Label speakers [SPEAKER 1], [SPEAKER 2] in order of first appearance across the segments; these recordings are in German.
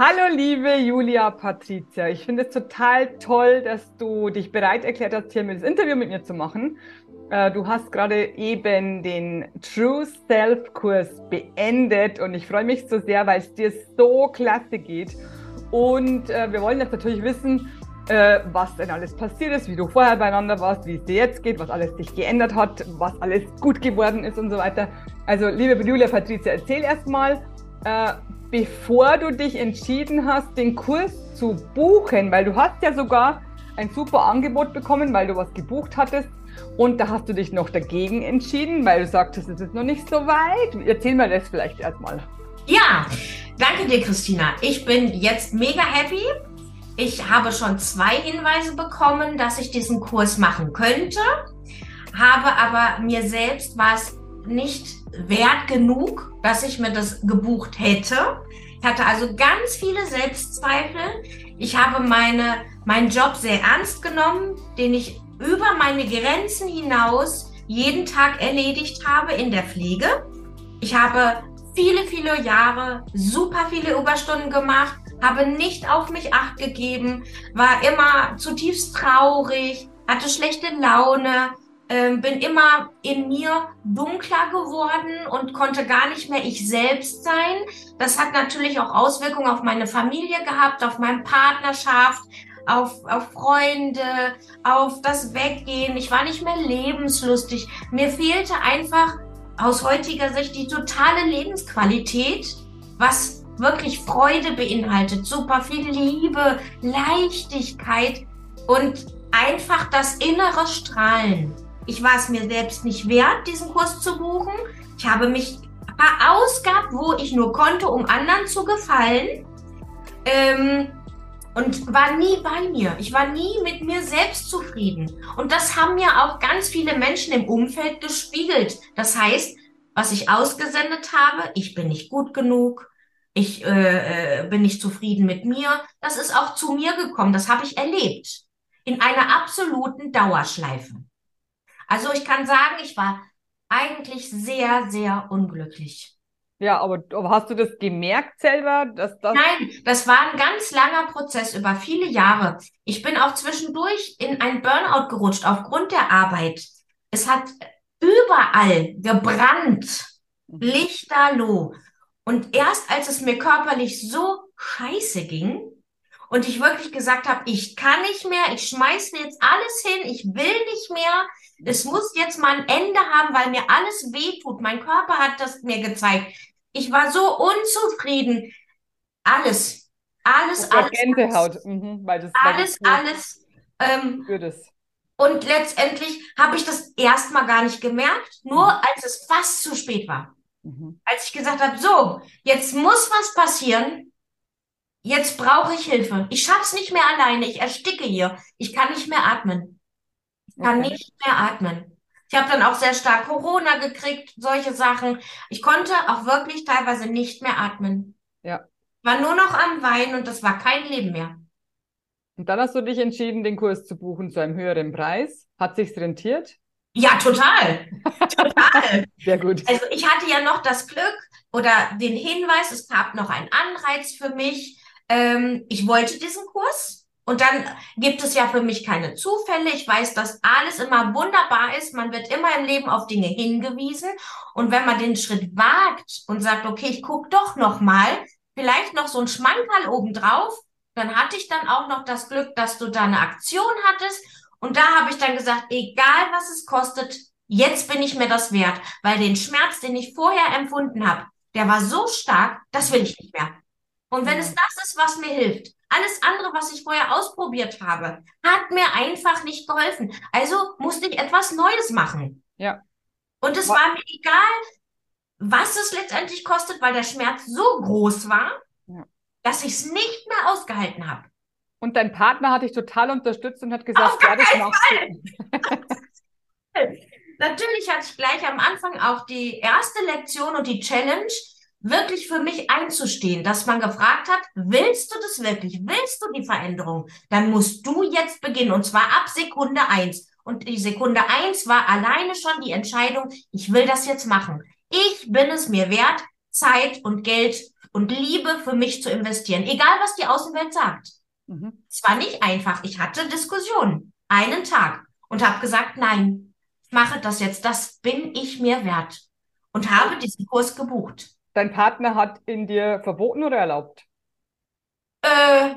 [SPEAKER 1] Hallo liebe Julia Patricia, ich finde es total toll, dass du dich bereit erklärt hast, hier das Interview mit mir zu machen. Äh, du hast gerade eben den True Self Kurs beendet und ich freue mich so sehr, weil es dir so klasse geht. Und äh, wir wollen jetzt natürlich wissen, äh, was denn alles passiert ist, wie du vorher beieinander warst, wie es dir jetzt geht, was alles dich geändert hat, was alles gut geworden ist und so weiter. Also liebe Julia Patricia, erzähl erstmal, äh, bevor du dich entschieden hast, den Kurs zu buchen, weil du hast ja sogar ein super Angebot bekommen, weil du was gebucht hattest und da hast du dich noch dagegen entschieden, weil du sagtest, es ist noch nicht so weit. Erzähl mir das vielleicht erstmal.
[SPEAKER 2] Ja, danke dir, Christina. Ich bin jetzt mega happy. Ich habe schon zwei Hinweise bekommen, dass ich diesen Kurs machen könnte, habe aber mir selbst war es nicht wert genug, dass ich mir das gebucht hätte. Ich hatte also ganz viele Selbstzweifel. Ich habe meine, meinen Job sehr ernst genommen, den ich über meine Grenzen hinaus jeden Tag erledigt habe in der Pflege. Ich habe viele, viele Jahre super viele Überstunden gemacht, habe nicht auf mich acht gegeben, war immer zutiefst traurig, hatte schlechte Laune, ähm, bin immer in mir dunkler geworden und konnte gar nicht mehr ich selbst sein. Das hat natürlich auch Auswirkungen auf meine Familie gehabt, auf meine Partnerschaft, auf, auf Freunde, auf das Weggehen. Ich war nicht mehr lebenslustig. Mir fehlte einfach aus heutiger Sicht die totale Lebensqualität, was wirklich Freude beinhaltet, super viel Liebe, Leichtigkeit und einfach das innere Strahlen. Ich war es mir selbst nicht wert, diesen Kurs zu buchen. Ich habe mich verausgabt, wo ich nur konnte, um anderen zu gefallen. Ähm, und war nie bei mir. Ich war nie mit mir selbst zufrieden. Und das haben mir auch ganz viele Menschen im Umfeld gespiegelt. Das heißt, was ich ausgesendet habe, ich bin nicht gut genug, ich äh, äh bin nicht zufrieden mit mir, das ist auch zu mir gekommen. Das habe ich erlebt. In einer absoluten Dauerschleife. Also ich kann sagen, ich war eigentlich sehr, sehr unglücklich.
[SPEAKER 1] Ja, aber, aber hast du das gemerkt selber, dass das?
[SPEAKER 2] Nein, das war ein ganz langer Prozess über viele Jahre. Ich bin auch zwischendurch in ein Burnout gerutscht aufgrund der Arbeit. Es hat überall gebrannt, mhm. lichterloh. Und erst als es mir körperlich so scheiße ging und ich wirklich gesagt habe, ich kann nicht mehr, ich schmeiße jetzt alles hin, ich will nicht mehr, es muss jetzt mal ein Ende haben, weil mir alles wehtut. Mein Körper hat das mir gezeigt. Ich war so unzufrieden. Alles. Alles, alles.
[SPEAKER 1] Gänsehaut. Mhm,
[SPEAKER 2] weil das, alles, das alles. Ähm, und letztendlich habe ich das erstmal gar nicht gemerkt, nur mhm. als es fast zu spät war. Mhm. Als ich gesagt habe, so, jetzt muss was passieren. Jetzt brauche ich Hilfe. Ich schaff's nicht mehr alleine. Ich ersticke hier. Ich kann nicht mehr atmen kann okay. nicht mehr atmen. Ich habe dann auch sehr stark Corona gekriegt, solche Sachen. Ich konnte auch wirklich teilweise nicht mehr atmen.
[SPEAKER 1] Ja.
[SPEAKER 2] War nur noch am Weinen und das war kein Leben mehr.
[SPEAKER 1] Und dann hast du dich entschieden, den Kurs zu buchen zu einem höheren Preis. Hat sich's rentiert?
[SPEAKER 2] Ja, total. Total.
[SPEAKER 1] Sehr gut.
[SPEAKER 2] Also ich hatte ja noch das Glück oder den Hinweis, es gab noch einen Anreiz für mich. Ähm, ich wollte diesen Kurs. Und dann gibt es ja für mich keine Zufälle. Ich weiß, dass alles immer wunderbar ist. Man wird immer im Leben auf Dinge hingewiesen. Und wenn man den Schritt wagt und sagt, okay, ich gucke doch noch mal, vielleicht noch so ein Schmankerl obendrauf, dann hatte ich dann auch noch das Glück, dass du da eine Aktion hattest. Und da habe ich dann gesagt, egal was es kostet, jetzt bin ich mir das wert, weil den Schmerz, den ich vorher empfunden habe, der war so stark, das will ich nicht mehr. Und wenn es das ist, was mir hilft, alles andere, was ich vorher ausprobiert habe, hat mir einfach nicht geholfen. Also musste ich etwas Neues machen.
[SPEAKER 1] Ja.
[SPEAKER 2] Und es war mir egal, was es letztendlich kostet, weil der Schmerz so groß war, ja. dass ich es nicht mehr ausgehalten habe.
[SPEAKER 1] Und dein Partner hat dich total unterstützt und hat gesagt, ja, das machst
[SPEAKER 2] du. Natürlich hatte ich gleich am Anfang auch die erste Lektion und die Challenge, wirklich für mich einzustehen, dass man gefragt hat, willst du das wirklich? Willst du die Veränderung? Dann musst du jetzt beginnen und zwar ab Sekunde eins. Und die Sekunde eins war alleine schon die Entscheidung, ich will das jetzt machen. Ich bin es mir wert, Zeit und Geld und Liebe für mich zu investieren, egal was die Außenwelt sagt. Mhm. Es war nicht einfach. Ich hatte Diskussionen, einen Tag und habe gesagt, nein, ich mache das jetzt, das bin ich mir wert und habe diesen Kurs gebucht.
[SPEAKER 1] Dein Partner hat ihn dir verboten oder erlaubt?
[SPEAKER 2] Äh,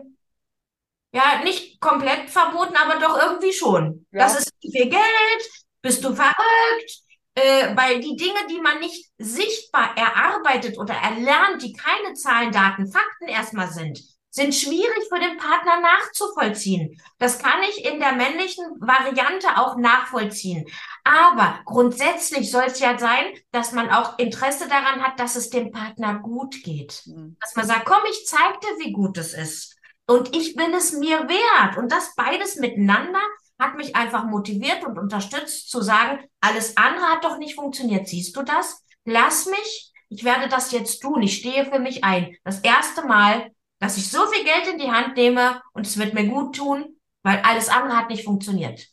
[SPEAKER 2] ja, nicht komplett verboten, aber doch irgendwie schon. Ja. Das ist viel Geld, bist du verrückt? Äh, weil die Dinge, die man nicht sichtbar erarbeitet oder erlernt, die keine Zahlen, Daten, Fakten erstmal sind, sind schwierig für den Partner nachzuvollziehen. Das kann ich in der männlichen Variante auch nachvollziehen. Aber grundsätzlich soll es ja sein, dass man auch Interesse daran hat, dass es dem Partner gut geht. Mhm. Dass man sagt, komm, ich zeig dir, wie gut es ist. Und ich bin es mir wert. Und das beides miteinander hat mich einfach motiviert und unterstützt zu sagen, alles andere hat doch nicht funktioniert. Siehst du das? Lass mich. Ich werde das jetzt tun. Ich stehe für mich ein. Das erste Mal, dass ich so viel Geld in die Hand nehme und es wird mir gut tun, weil alles andere hat nicht funktioniert.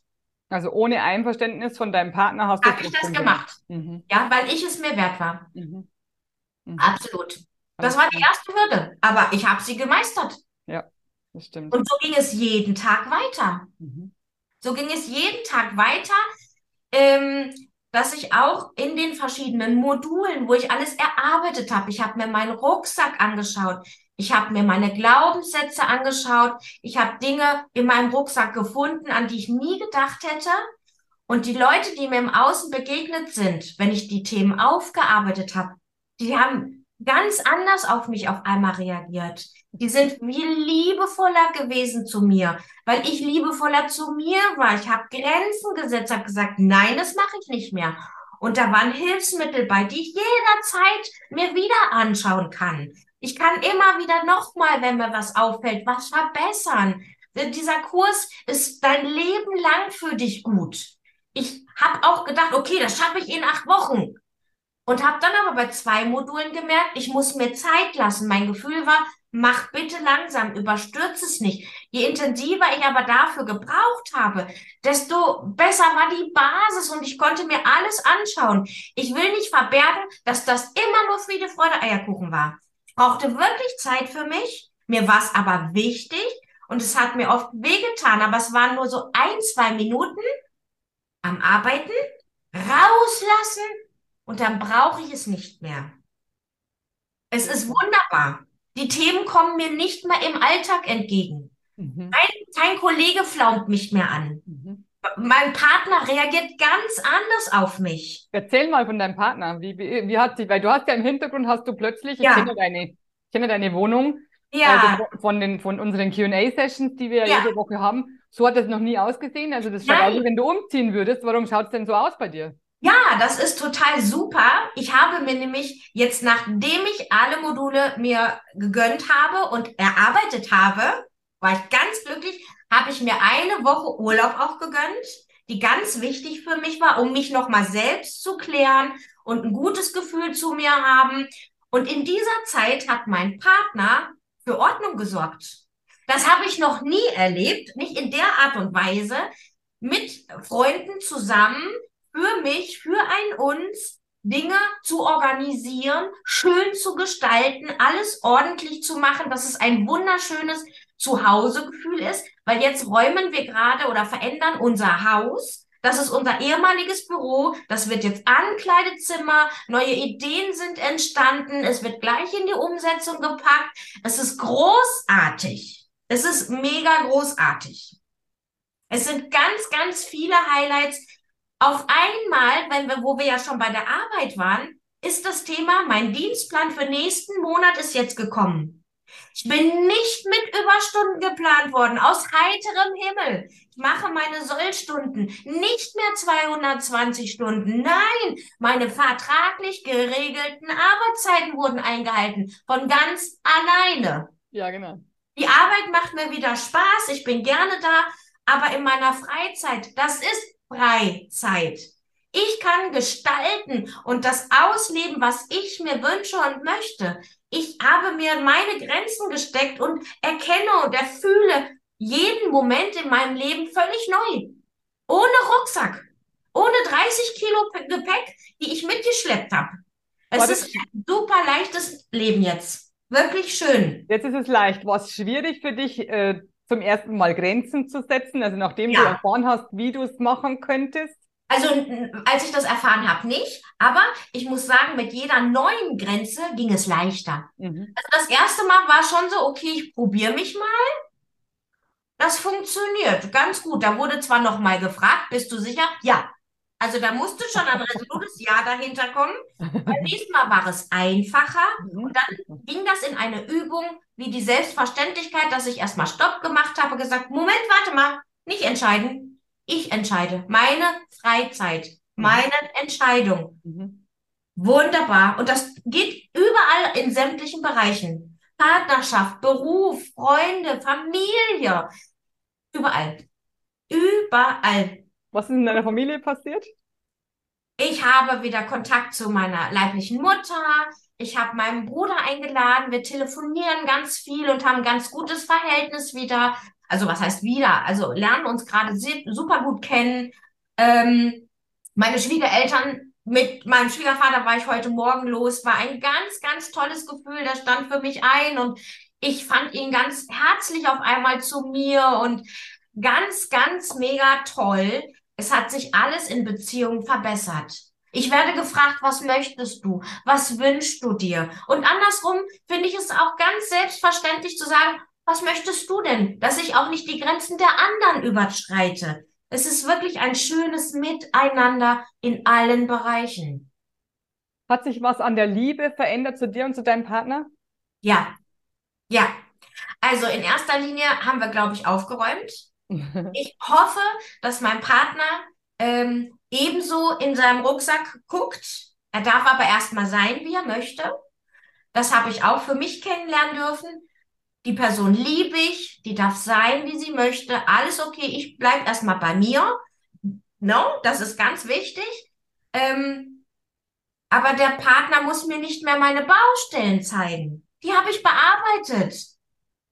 [SPEAKER 1] Also ohne Einverständnis von deinem Partner hast du
[SPEAKER 2] Hab ich das gemacht. Mhm. Ja, weil ich es mir wert war. Mhm. Mhm. Absolut. Das war die erste Hürde, aber ich habe sie gemeistert.
[SPEAKER 1] Ja, das stimmt.
[SPEAKER 2] Und so ging es jeden Tag weiter. Mhm. So ging es jeden Tag weiter, ähm, dass ich auch in den verschiedenen Modulen, wo ich alles erarbeitet habe, ich habe mir meinen Rucksack angeschaut, ich habe mir meine Glaubenssätze angeschaut, ich habe Dinge in meinem Rucksack gefunden, an die ich nie gedacht hätte. Und die Leute, die mir im Außen begegnet sind, wenn ich die Themen aufgearbeitet habe, die haben ganz anders auf mich auf einmal reagiert. Die sind viel liebevoller gewesen zu mir, weil ich liebevoller zu mir war. Ich habe Grenzen gesetzt, habe gesagt, nein, das mache ich nicht mehr. Und da waren Hilfsmittel bei, die ich jederzeit mir wieder anschauen kann. Ich kann immer wieder nochmal, wenn mir was auffällt, was verbessern. Dieser Kurs ist dein Leben lang für dich gut. Ich habe auch gedacht, okay, das schaffe ich in acht Wochen. Und habe dann aber bei zwei Modulen gemerkt, ich muss mir Zeit lassen. Mein Gefühl war, mach bitte langsam, überstürze es nicht. Je intensiver ich aber dafür gebraucht habe, desto besser war die Basis und ich konnte mir alles anschauen. Ich will nicht verbergen, dass das immer nur Friede, Freude, Eierkuchen war. Brauchte wirklich Zeit für mich. Mir war es aber wichtig und es hat mir oft wehgetan, aber es waren nur so ein, zwei Minuten am Arbeiten, rauslassen und dann brauche ich es nicht mehr. Es ist wunderbar. Die Themen kommen mir nicht mehr im Alltag entgegen. Mhm. Kein, kein, Kollege flaumt mich mehr an. Mhm. Mein Partner reagiert ganz anders auf mich.
[SPEAKER 1] Erzähl mal von deinem Partner. Wie, wie, wie hat sich, weil du hast ja im Hintergrund hast du plötzlich, ja. ich kenne deine, ich kenne deine Wohnung, ja. Also von, den, von unseren QA-Sessions, die wir ja. jede Woche haben. So hat das noch nie ausgesehen. Also das schaut aus, wenn du umziehen würdest. Warum schaut es denn so aus bei dir?
[SPEAKER 2] Ja, das ist total super. Ich habe mir nämlich jetzt, nachdem ich alle Module mir gegönnt habe und erarbeitet habe, war ich ganz glücklich, habe ich mir eine Woche Urlaub auch gegönnt, die ganz wichtig für mich war, um mich nochmal selbst zu klären und ein gutes Gefühl zu mir haben. Und in dieser Zeit hat mein Partner für Ordnung gesorgt. Das habe ich noch nie erlebt, nicht in der Art und Weise, mit Freunden zusammen für mich, für ein uns, Dinge zu organisieren, schön zu gestalten, alles ordentlich zu machen, dass es ein wunderschönes Zuhausegefühl ist, weil jetzt räumen wir gerade oder verändern unser Haus. Das ist unser ehemaliges Büro. Das wird jetzt Ankleidezimmer. Neue Ideen sind entstanden. Es wird gleich in die Umsetzung gepackt. Es ist großartig. Es ist mega großartig. Es sind ganz, ganz viele Highlights, auf einmal, wenn wir, wo wir ja schon bei der Arbeit waren, ist das Thema, mein Dienstplan für nächsten Monat ist jetzt gekommen. Ich bin nicht mit Überstunden geplant worden, aus heiterem Himmel. Ich mache meine Sollstunden, nicht mehr 220 Stunden. Nein, meine vertraglich geregelten Arbeitszeiten wurden eingehalten, von ganz alleine.
[SPEAKER 1] Ja, genau.
[SPEAKER 2] Die Arbeit macht mir wieder Spaß, ich bin gerne da, aber in meiner Freizeit, das ist Freizeit. Ich kann gestalten und das ausleben, was ich mir wünsche und möchte. Ich habe mir meine Grenzen gesteckt und erkenne und erfühle jeden Moment in meinem Leben völlig neu. Ohne Rucksack. Ohne 30 Kilo Gepäck, die ich mitgeschleppt habe. Es ist ein super leichtes Leben jetzt. wirklich schön.
[SPEAKER 1] Jetzt ist es leicht. War es schwierig für dich, äh, zum ersten Mal Grenzen zu setzen? Also nachdem ja. du erfahren hast, wie du es machen könntest?
[SPEAKER 2] Also als ich das erfahren habe, nicht. Aber ich muss sagen, mit jeder neuen Grenze ging es leichter. Mhm. Also das erste Mal war schon so, okay, ich probiere mich mal. Das funktioniert ganz gut. Da wurde zwar noch mal gefragt, bist du sicher? Ja. Also da musste schon ein resolutes Ja dahinter kommen. Beim nächsten Mal war es einfacher mhm. und dann ging das in eine Übung wie die Selbstverständlichkeit, dass ich erstmal Stopp gemacht habe, gesagt, Moment, warte mal, nicht entscheiden. Ich entscheide. Meine Freizeit, mhm. meine Entscheidung. Mhm. Wunderbar. Und das geht überall in sämtlichen Bereichen. Partnerschaft, Beruf, Freunde, Familie. Überall. Überall.
[SPEAKER 1] Was ist in deiner Familie passiert?
[SPEAKER 2] Ich habe wieder Kontakt zu meiner leiblichen Mutter. Ich habe meinen Bruder eingeladen. Wir telefonieren ganz viel und haben ein ganz gutes Verhältnis wieder. Also was heißt wieder? Also lernen uns gerade super gut kennen. Ähm, meine Schwiegereltern mit meinem Schwiegervater war ich heute Morgen los. War ein ganz, ganz tolles Gefühl. Der stand für mich ein und ich fand ihn ganz herzlich auf einmal zu mir und ganz, ganz mega toll. Es hat sich alles in Beziehungen verbessert. Ich werde gefragt, was möchtest du? Was wünschst du dir? Und andersrum finde ich es auch ganz selbstverständlich zu sagen, was möchtest du denn? Dass ich auch nicht die Grenzen der anderen überschreite. Es ist wirklich ein schönes Miteinander in allen Bereichen.
[SPEAKER 1] Hat sich was an der Liebe verändert zu dir und zu deinem Partner?
[SPEAKER 2] Ja. Ja. Also in erster Linie haben wir, glaube ich, aufgeräumt. Ich hoffe, dass mein Partner ähm, ebenso in seinem Rucksack guckt. Er darf aber erstmal sein, wie er möchte. Das habe ich auch für mich kennenlernen dürfen. Die Person liebe ich, die darf sein, wie sie möchte. Alles okay, ich bleibe erstmal bei mir. No, das ist ganz wichtig. Ähm, aber der Partner muss mir nicht mehr meine Baustellen zeigen. Die habe ich bearbeitet.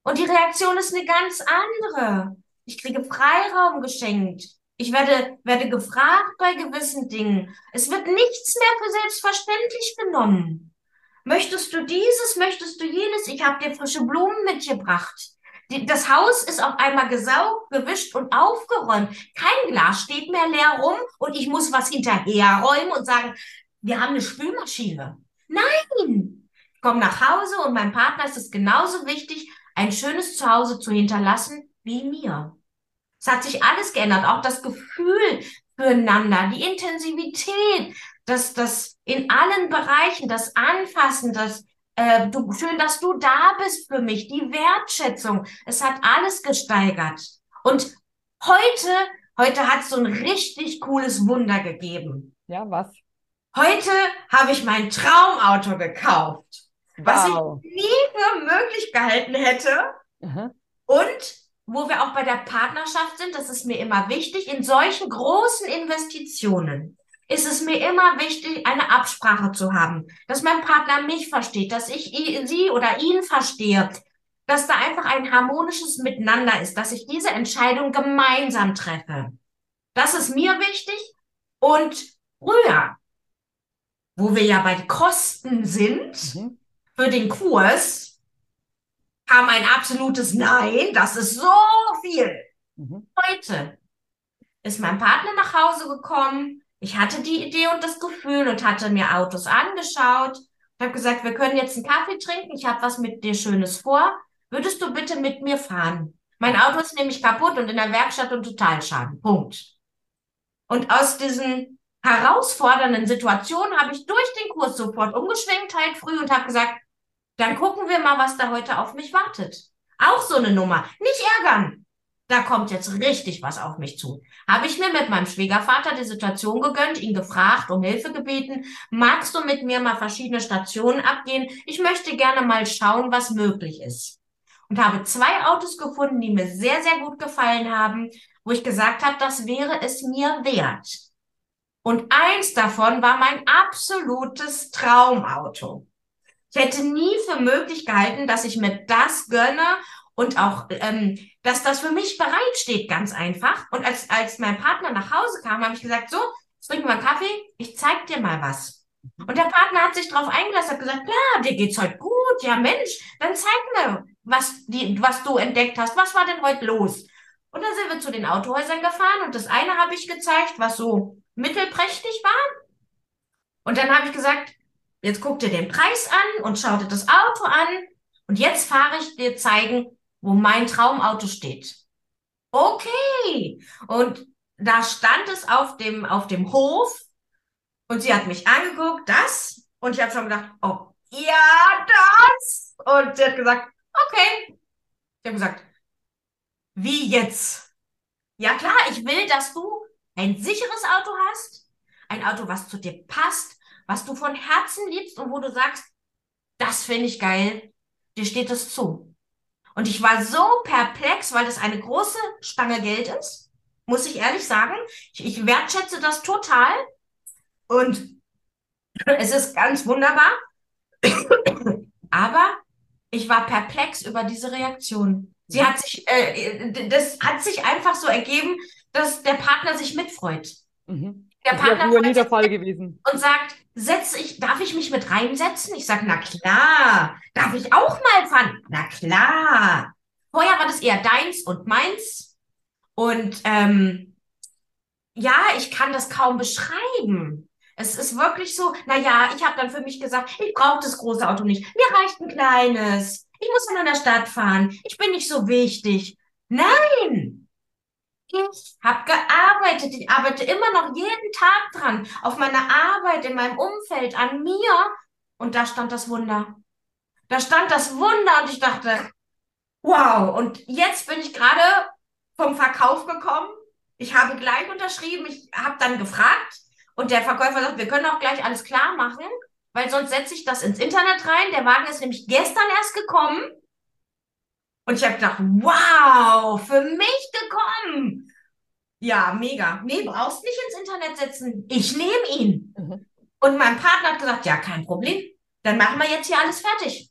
[SPEAKER 2] Und die Reaktion ist eine ganz andere. Ich kriege Freiraum geschenkt. Ich werde, werde gefragt bei gewissen Dingen. Es wird nichts mehr für selbstverständlich genommen. Möchtest du dieses, möchtest du jenes? Ich habe dir frische Blumen mitgebracht. Das Haus ist auf einmal gesaugt, gewischt und aufgeräumt. Kein Glas steht mehr leer rum und ich muss was hinterherräumen und sagen, wir haben eine Spülmaschine. Nein! Ich komme nach Hause und meinem Partner ist es genauso wichtig, ein schönes Zuhause zu hinterlassen wie mir. Es hat sich alles geändert, auch das Gefühl füreinander, die Intensivität, das, das in allen Bereichen, das Anfassen, das äh, du, schön, dass du da bist für mich, die Wertschätzung. Es hat alles gesteigert. Und heute, heute hat es so ein richtig cooles Wunder gegeben.
[SPEAKER 1] Ja, was?
[SPEAKER 2] Heute habe ich mein Traumauto gekauft, wow. was ich nie für möglich gehalten hätte. Mhm. Und wo wir auch bei der Partnerschaft sind, das ist mir immer wichtig, in solchen großen Investitionen ist es mir immer wichtig, eine Absprache zu haben, dass mein Partner mich versteht, dass ich sie oder ihn verstehe, dass da einfach ein harmonisches Miteinander ist, dass ich diese Entscheidung gemeinsam treffe. Das ist mir wichtig. Und früher, wo wir ja bei Kosten sind mhm. für den Kurs, kam ein absolutes Nein, das ist so viel. Mhm. Heute ist mein Partner nach Hause gekommen. Ich hatte die Idee und das Gefühl und hatte mir Autos angeschaut. Ich habe gesagt, wir können jetzt einen Kaffee trinken. Ich habe was mit dir Schönes vor. Würdest du bitte mit mir fahren? Mein Auto ist nämlich kaputt und in der Werkstatt und Totalschaden. Punkt. Und aus diesen herausfordernden Situationen habe ich durch den Kurs sofort umgeschwenkt, halt früh und habe gesagt, dann gucken wir mal, was da heute auf mich wartet. Auch so eine Nummer. Nicht ärgern. Da kommt jetzt richtig was auf mich zu. Habe ich mir mit meinem Schwiegervater die Situation gegönnt, ihn gefragt, um Hilfe gebeten. Magst du mit mir mal verschiedene Stationen abgehen? Ich möchte gerne mal schauen, was möglich ist. Und habe zwei Autos gefunden, die mir sehr, sehr gut gefallen haben, wo ich gesagt habe, das wäre es mir wert. Und eins davon war mein absolutes Traumauto. Ich hätte nie für möglich gehalten, dass ich mir das gönne und auch, ähm, dass das für mich bereitsteht, ganz einfach. Und als, als mein Partner nach Hause kam, habe ich gesagt, so, jetzt trinken wir einen Kaffee, ich zeig dir mal was. Und der Partner hat sich darauf eingelassen, hat gesagt, klar, dir geht's heute gut, gut. Ja, Mensch, dann zeig mir, was, die, was du entdeckt hast. Was war denn heute los? Und dann sind wir zu den Autohäusern gefahren und das eine habe ich gezeigt, was so mittelprächtig war. Und dann habe ich gesagt, jetzt guck dir den Preis an und schau dir das Auto an. Und jetzt fahre ich dir zeigen, wo mein Traumauto steht. Okay. Und da stand es auf dem, auf dem Hof und sie hat mich angeguckt, das. Und ich habe schon gedacht, oh, ja, das. Und sie hat gesagt, okay. Ich habe gesagt, wie jetzt? Ja klar, ich will, dass du ein sicheres Auto hast, ein Auto, was zu dir passt, was du von Herzen liebst und wo du sagst, das finde ich geil, dir steht es zu. Und ich war so perplex, weil das eine große Stange Geld ist, muss ich ehrlich sagen. Ich, ich wertschätze das total. Und es ist ganz wunderbar. Aber ich war perplex über diese Reaktion. Sie hat sich, äh, das hat sich einfach so ergeben, dass der Partner sich mitfreut.
[SPEAKER 1] Mhm. Der Partner früher nie der Fall gewesen.
[SPEAKER 2] Und sagt, setz ich, darf ich mich mit reinsetzen? Ich sage, na klar. Darf ich auch mal fahren? Na klar. Vorher war das eher deins und meins. Und ähm, ja, ich kann das kaum beschreiben. Es ist wirklich so, na ja, ich habe dann für mich gesagt, ich brauche das große Auto nicht. Mir reicht ein kleines. Ich muss nur in der Stadt fahren. Ich bin nicht so wichtig. Nein! Ich habe gearbeitet. Ich arbeite immer noch jeden Tag dran. Auf meiner Arbeit, in meinem Umfeld, an mir. Und da stand das Wunder. Da stand das Wunder und ich dachte, wow. Und jetzt bin ich gerade vom Verkauf gekommen. Ich habe gleich unterschrieben. Ich habe dann gefragt und der Verkäufer sagt, wir können auch gleich alles klar machen weil sonst setze ich das ins Internet rein. Der Wagen ist nämlich gestern erst gekommen. Und ich habe gedacht, wow, für mich gekommen. Ja, mega. Nee, brauchst nicht ins Internet setzen. Ich nehme ihn. Mhm. Und mein Partner hat gesagt, ja, kein Problem. Dann machen wir jetzt hier alles fertig.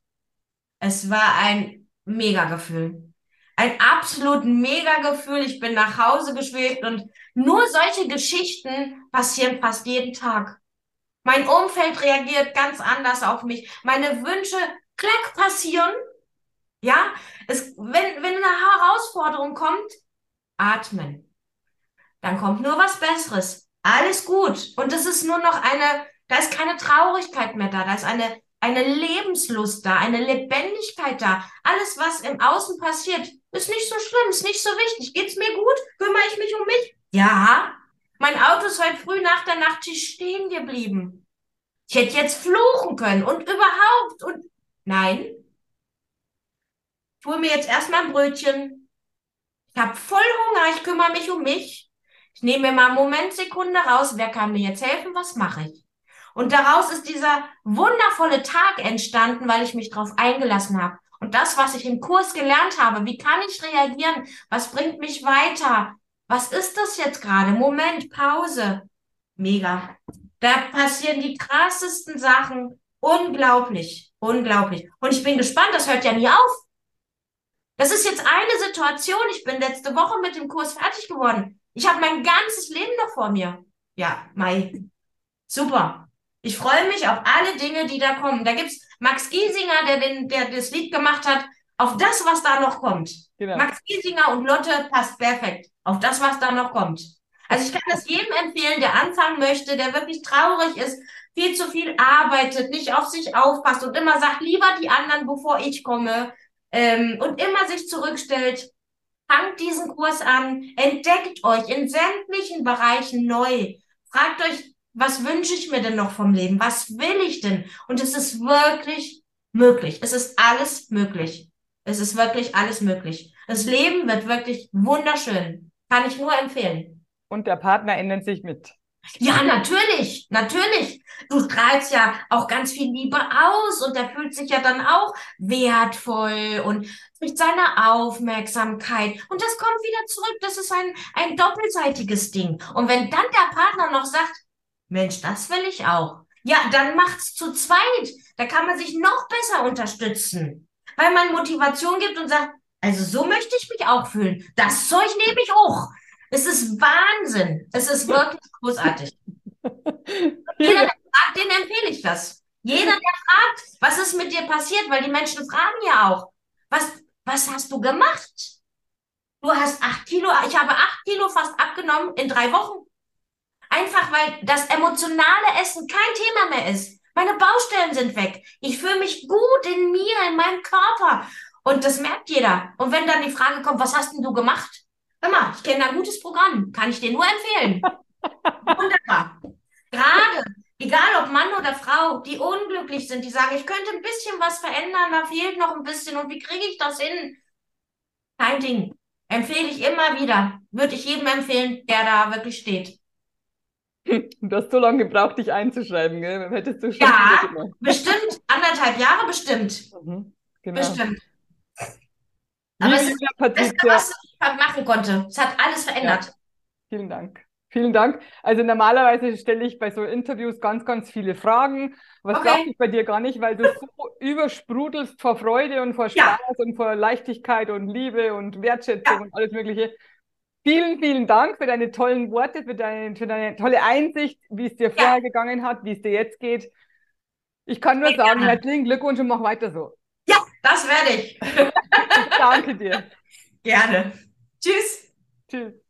[SPEAKER 2] Es war ein mega Gefühl. Ein absolut mega Gefühl. Ich bin nach Hause geschwebt und nur solche Geschichten passieren fast jeden Tag. Mein Umfeld reagiert ganz anders auf mich. Meine Wünsche, klack, passieren. Ja, es, wenn, wenn eine Herausforderung kommt, atmen. Dann kommt nur was Besseres. Alles gut. Und es ist nur noch eine, da ist keine Traurigkeit mehr da. Da ist eine, eine Lebenslust da, eine Lebendigkeit da. Alles, was im Außen passiert, ist nicht so schlimm, ist nicht so wichtig. Geht's mir gut? Kümmere ich mich um mich? Ja, mein Auto ist heute früh nach der Nachtschicht stehen geblieben. Ich hätte jetzt fluchen können und überhaupt und nein. Ich hole mir jetzt erstmal ein Brötchen. Ich habe voll Hunger, ich kümmere mich um mich. Ich nehme mir mal einen Moment, Sekunde raus. Wer kann mir jetzt helfen? Was mache ich? Und daraus ist dieser wundervolle Tag entstanden, weil ich mich darauf eingelassen habe. Und das, was ich im Kurs gelernt habe, wie kann ich reagieren? Was bringt mich weiter? Was ist das jetzt gerade? Moment, Pause. Mega. Da passieren die krassesten Sachen. Unglaublich. Unglaublich. Und ich bin gespannt, das hört ja nie auf. Das ist jetzt eine Situation. Ich bin letzte Woche mit dem Kurs fertig geworden. Ich habe mein ganzes Leben noch vor mir. Ja, Mai. Super. Ich freue mich auf alle Dinge, die da kommen. Da gibt's Max Giesinger, der, den, der das Lied gemacht hat, auf das, was da noch kommt. Genau. Max Giesinger und Lotte passt perfekt auf das, was da noch kommt. Also ich kann das jedem empfehlen, der anfangen möchte, der wirklich traurig ist, viel zu viel arbeitet, nicht auf sich aufpasst und immer sagt, lieber die anderen, bevor ich komme, ähm, und immer sich zurückstellt. Fangt diesen Kurs an, entdeckt euch in sämtlichen Bereichen neu. Fragt euch, was wünsche ich mir denn noch vom Leben? Was will ich denn? Und es ist wirklich möglich. Es ist alles möglich. Es ist wirklich alles möglich. Das Leben wird wirklich wunderschön. Kann ich nur empfehlen.
[SPEAKER 1] Und der Partner ändert sich mit.
[SPEAKER 2] Ja, natürlich, natürlich. Du strahlst ja auch ganz viel Liebe aus und der fühlt sich ja dann auch wertvoll und kriegt seine Aufmerksamkeit. Und das kommt wieder zurück. Das ist ein, ein doppelseitiges Ding. Und wenn dann der Partner noch sagt, Mensch, das will ich auch. Ja, dann macht's zu zweit. Da kann man sich noch besser unterstützen. Weil man Motivation gibt und sagt, also so möchte ich mich auch fühlen. Das Zeug nehme ich auch. Es ist Wahnsinn. Es ist wirklich großartig. Jeder, der fragt, den empfehle ich das. Jeder, der fragt, was ist mit dir passiert, weil die Menschen fragen ja auch, was, was hast du gemacht? Du hast acht Kilo, ich habe acht Kilo fast abgenommen in drei Wochen. Einfach weil das emotionale Essen kein Thema mehr ist. Meine Baustellen sind weg. Ich fühle mich gut in mir, in meinem Körper. Und das merkt jeder. Und wenn dann die Frage kommt, was hast denn du gemacht? Hör mal, ich kenne ein gutes Programm. Kann ich dir nur empfehlen. Wunderbar. Gerade, egal ob Mann oder Frau, die unglücklich sind, die sagen, ich könnte ein bisschen was verändern, da fehlt noch ein bisschen. Und wie kriege ich das hin? Kein Ding. Empfehle ich immer wieder. Würde ich jedem empfehlen, der da wirklich steht.
[SPEAKER 1] Du hast so lange gebraucht, dich einzuschreiben, gell? Hättest du
[SPEAKER 2] schon ja, bestimmt. Anderthalb Jahre bestimmt. Mhm, genau. Bestimmt. Aber es ist das Beste, was ich machen konnte. Es hat alles verändert. Ja.
[SPEAKER 1] Vielen Dank. Vielen Dank. Also normalerweise stelle ich bei so Interviews ganz, ganz viele Fragen. Was okay. glaube ich bei dir gar nicht, weil du so übersprudelst vor Freude und vor Spaß ja. und vor Leichtigkeit und Liebe und Wertschätzung ja. und alles Mögliche. Vielen, vielen Dank für deine tollen Worte, für deine, für deine tolle Einsicht, wie es dir vorher gegangen hat, wie es dir jetzt geht. Ich kann nur sagen, herzlichen Glückwunsch und mach weiter so.
[SPEAKER 2] Das werde ich.
[SPEAKER 1] Danke dir.
[SPEAKER 2] Gerne. Tschüss.
[SPEAKER 1] Tschüss.